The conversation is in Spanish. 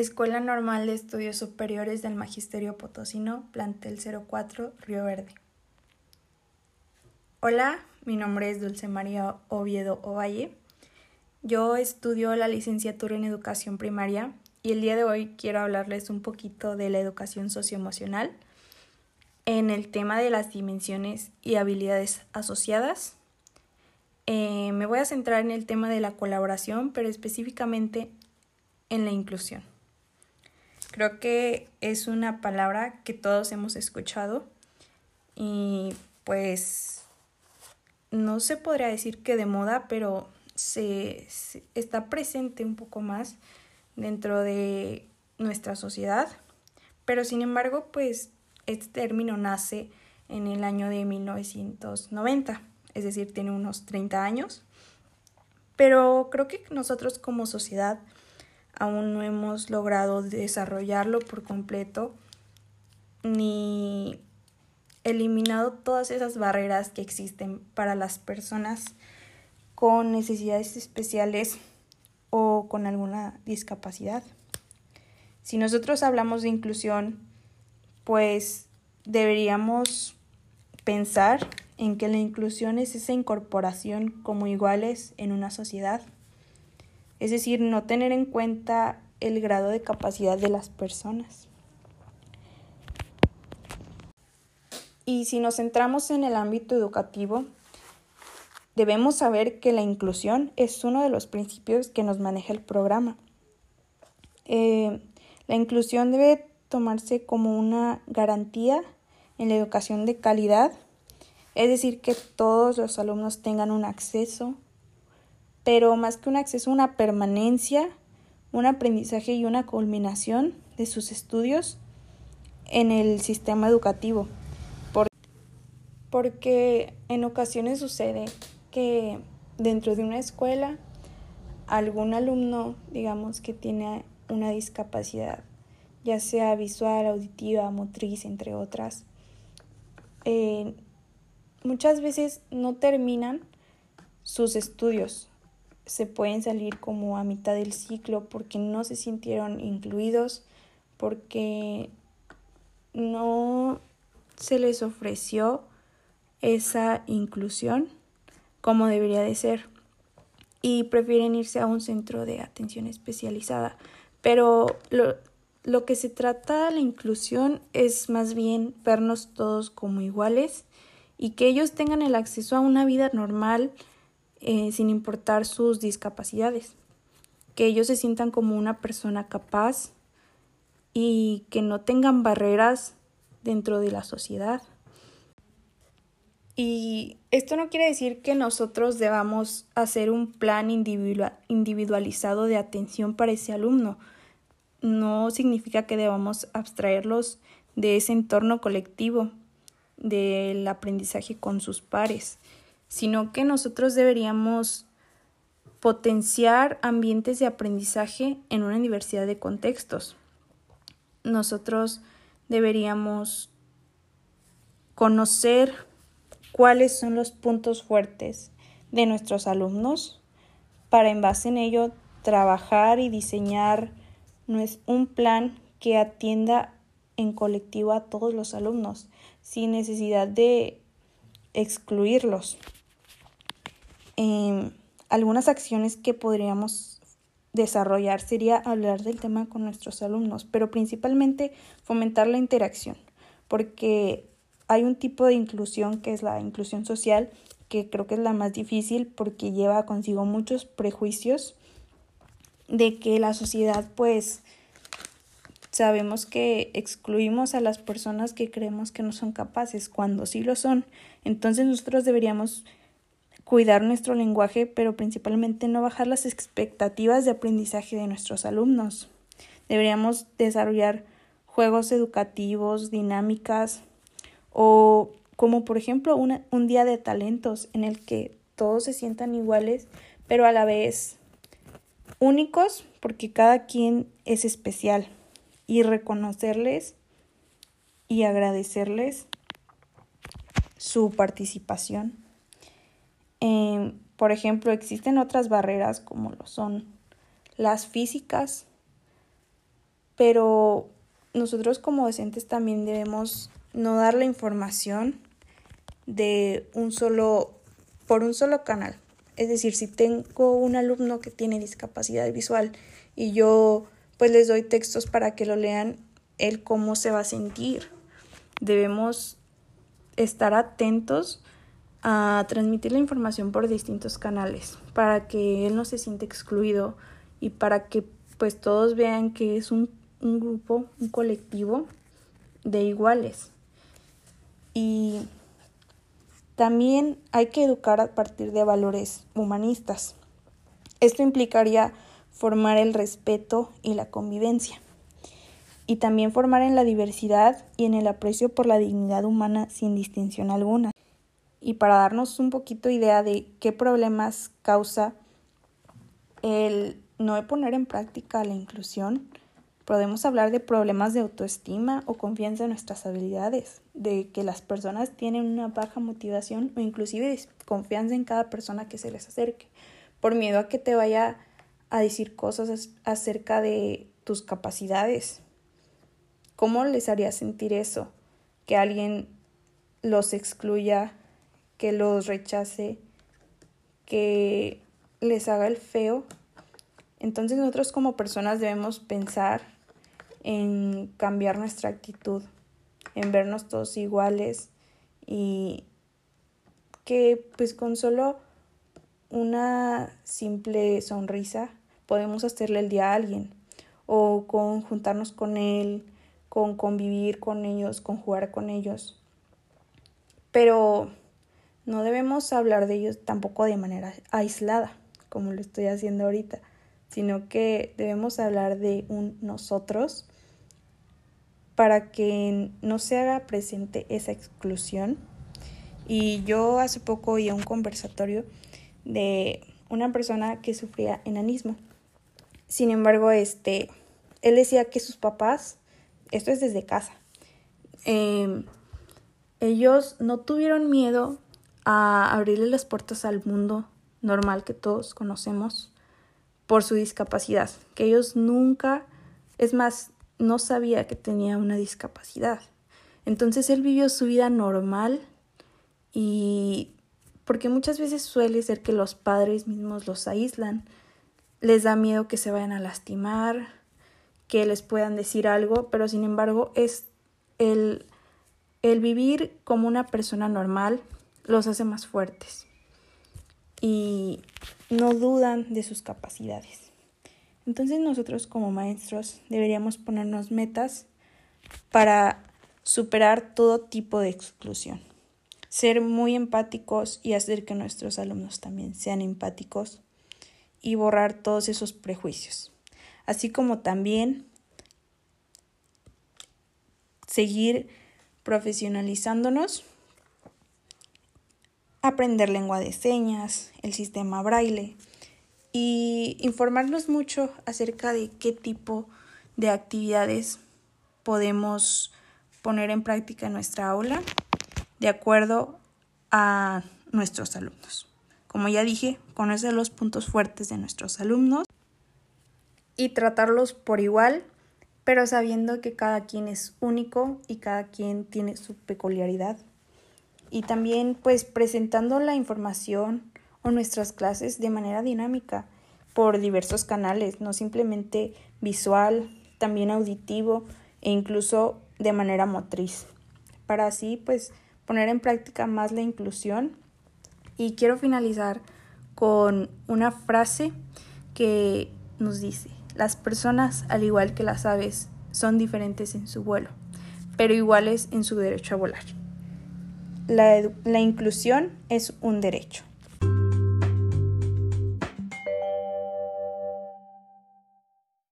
Escuela Normal de Estudios Superiores del Magisterio Potosino, plantel 04, Río Verde. Hola, mi nombre es Dulce María Oviedo Ovalle. Yo estudio la licenciatura en educación primaria y el día de hoy quiero hablarles un poquito de la educación socioemocional en el tema de las dimensiones y habilidades asociadas. Eh, me voy a centrar en el tema de la colaboración, pero específicamente en la inclusión. Creo que es una palabra que todos hemos escuchado y pues no se podría decir que de moda, pero se, está presente un poco más dentro de nuestra sociedad. Pero sin embargo, pues este término nace en el año de 1990, es decir, tiene unos 30 años. Pero creo que nosotros como sociedad aún no hemos logrado desarrollarlo por completo ni eliminado todas esas barreras que existen para las personas con necesidades especiales o con alguna discapacidad. Si nosotros hablamos de inclusión, pues deberíamos pensar en que la inclusión es esa incorporación como iguales en una sociedad. Es decir, no tener en cuenta el grado de capacidad de las personas. Y si nos centramos en el ámbito educativo, debemos saber que la inclusión es uno de los principios que nos maneja el programa. Eh, la inclusión debe tomarse como una garantía en la educación de calidad, es decir, que todos los alumnos tengan un acceso, pero más que un acceso, una permanencia, un aprendizaje y una culminación de sus estudios en el sistema educativo porque en ocasiones sucede que dentro de una escuela algún alumno, digamos, que tiene una discapacidad, ya sea visual, auditiva, motriz, entre otras, eh, muchas veces no terminan sus estudios. Se pueden salir como a mitad del ciclo porque no se sintieron incluidos, porque no se les ofreció esa inclusión como debería de ser y prefieren irse a un centro de atención especializada. Pero lo, lo que se trata de la inclusión es más bien vernos todos como iguales y que ellos tengan el acceso a una vida normal eh, sin importar sus discapacidades, que ellos se sientan como una persona capaz y que no tengan barreras dentro de la sociedad. Y esto no quiere decir que nosotros debamos hacer un plan individualizado de atención para ese alumno. No significa que debamos abstraerlos de ese entorno colectivo, del aprendizaje con sus pares, sino que nosotros deberíamos potenciar ambientes de aprendizaje en una diversidad de contextos. Nosotros deberíamos conocer cuáles son los puntos fuertes de nuestros alumnos para en base en ello trabajar y diseñar un plan que atienda en colectivo a todos los alumnos sin necesidad de excluirlos. Em, algunas acciones que podríamos desarrollar sería hablar del tema con nuestros alumnos, pero principalmente fomentar la interacción, porque hay un tipo de inclusión que es la inclusión social, que creo que es la más difícil porque lleva consigo muchos prejuicios de que la sociedad pues sabemos que excluimos a las personas que creemos que no son capaces cuando sí lo son. Entonces nosotros deberíamos cuidar nuestro lenguaje, pero principalmente no bajar las expectativas de aprendizaje de nuestros alumnos. Deberíamos desarrollar juegos educativos, dinámicas, o como por ejemplo un día de talentos en el que todos se sientan iguales, pero a la vez únicos porque cada quien es especial y reconocerles y agradecerles su participación. Em, por ejemplo, existen otras barreras como lo son las físicas, pero nosotros como docentes también debemos no dar la información de un solo, por un solo canal. Es decir, si tengo un alumno que tiene discapacidad visual y yo pues les doy textos para que lo lean, él cómo se va a sentir. Debemos estar atentos a transmitir la información por distintos canales para que él no se sienta excluido y para que pues todos vean que es un, un grupo, un colectivo de iguales. Y también hay que educar a partir de valores humanistas. Esto implicaría formar el respeto y la convivencia. Y también formar en la diversidad y en el aprecio por la dignidad humana sin distinción alguna. Y para darnos un poquito idea de qué problemas causa el no poner en práctica la inclusión, podemos hablar de problemas de autoestima o confianza en nuestras habilidades, de que las personas tienen una baja motivación o inclusive confianza en cada persona que se les acerque, por miedo a que te vaya a decir cosas acerca de tus capacidades. ¿Cómo les haría sentir eso? Que alguien los excluya, que los rechace, que les haga el feo. Entonces nosotros como personas debemos pensar en cambiar nuestra actitud, en vernos todos iguales y que pues con solo una simple sonrisa podemos hacerle el día a alguien o con juntarnos con él, con convivir con ellos, con jugar con ellos. Pero no debemos hablar de ellos tampoco de manera aislada, como lo estoy haciendo ahorita, sino que debemos hablar de nosotros para que no se haga presente esa exclusión. Y yo hace poco oí un conversatorio de una persona que sufría enanismo sin embargo, este, él decía que sus papás, esto es desde casa, em, ellos no tuvieron miedo a abrirle las puertas al mundo normal que todos conocemos por su discapacidad, que ellos nunca, es más, no sabía que tenía una discapacidad. Entonces él vivió su vida normal y porque muchas veces suele ser que los padres mismos los aíslan les da miedo que se vayan a lastimar, que les puedan decir algo, pero sin embargo es el, el vivir como una persona normal los hace más fuertes. Y no dudan de sus capacidades. Entonces nosotros como maestros deberíamos ponernos metas para superar todo tipo de exclusión, ser muy empáticos y hacer que nuestros alumnos también sean empáticos y borrar todos esos prejuicios, así como también seguir profesionalizándonos, aprender lengua de señas, el sistema braille y informarnos mucho acerca de qué tipo de actividades podemos poner en práctica en nuestra aula de acuerdo a nuestros alumnos. Como ya dije, conocer los puntos fuertes de nuestros alumnos y tratarlos por igual, pero sabiendo que cada quien es único y cada quien tiene su peculiaridad. Y también pues presentando la información o nuestras clases de manera dinámica por diversos canales, no simplemente visual, también auditivo e incluso de manera motriz, para así pues poner en práctica más la inclusión y quiero finalizar con una frase que nos dice, las personas, al igual que las aves, son diferentes en su vuelo, pero iguales en su derecho a volar. La, la inclusión es un derecho.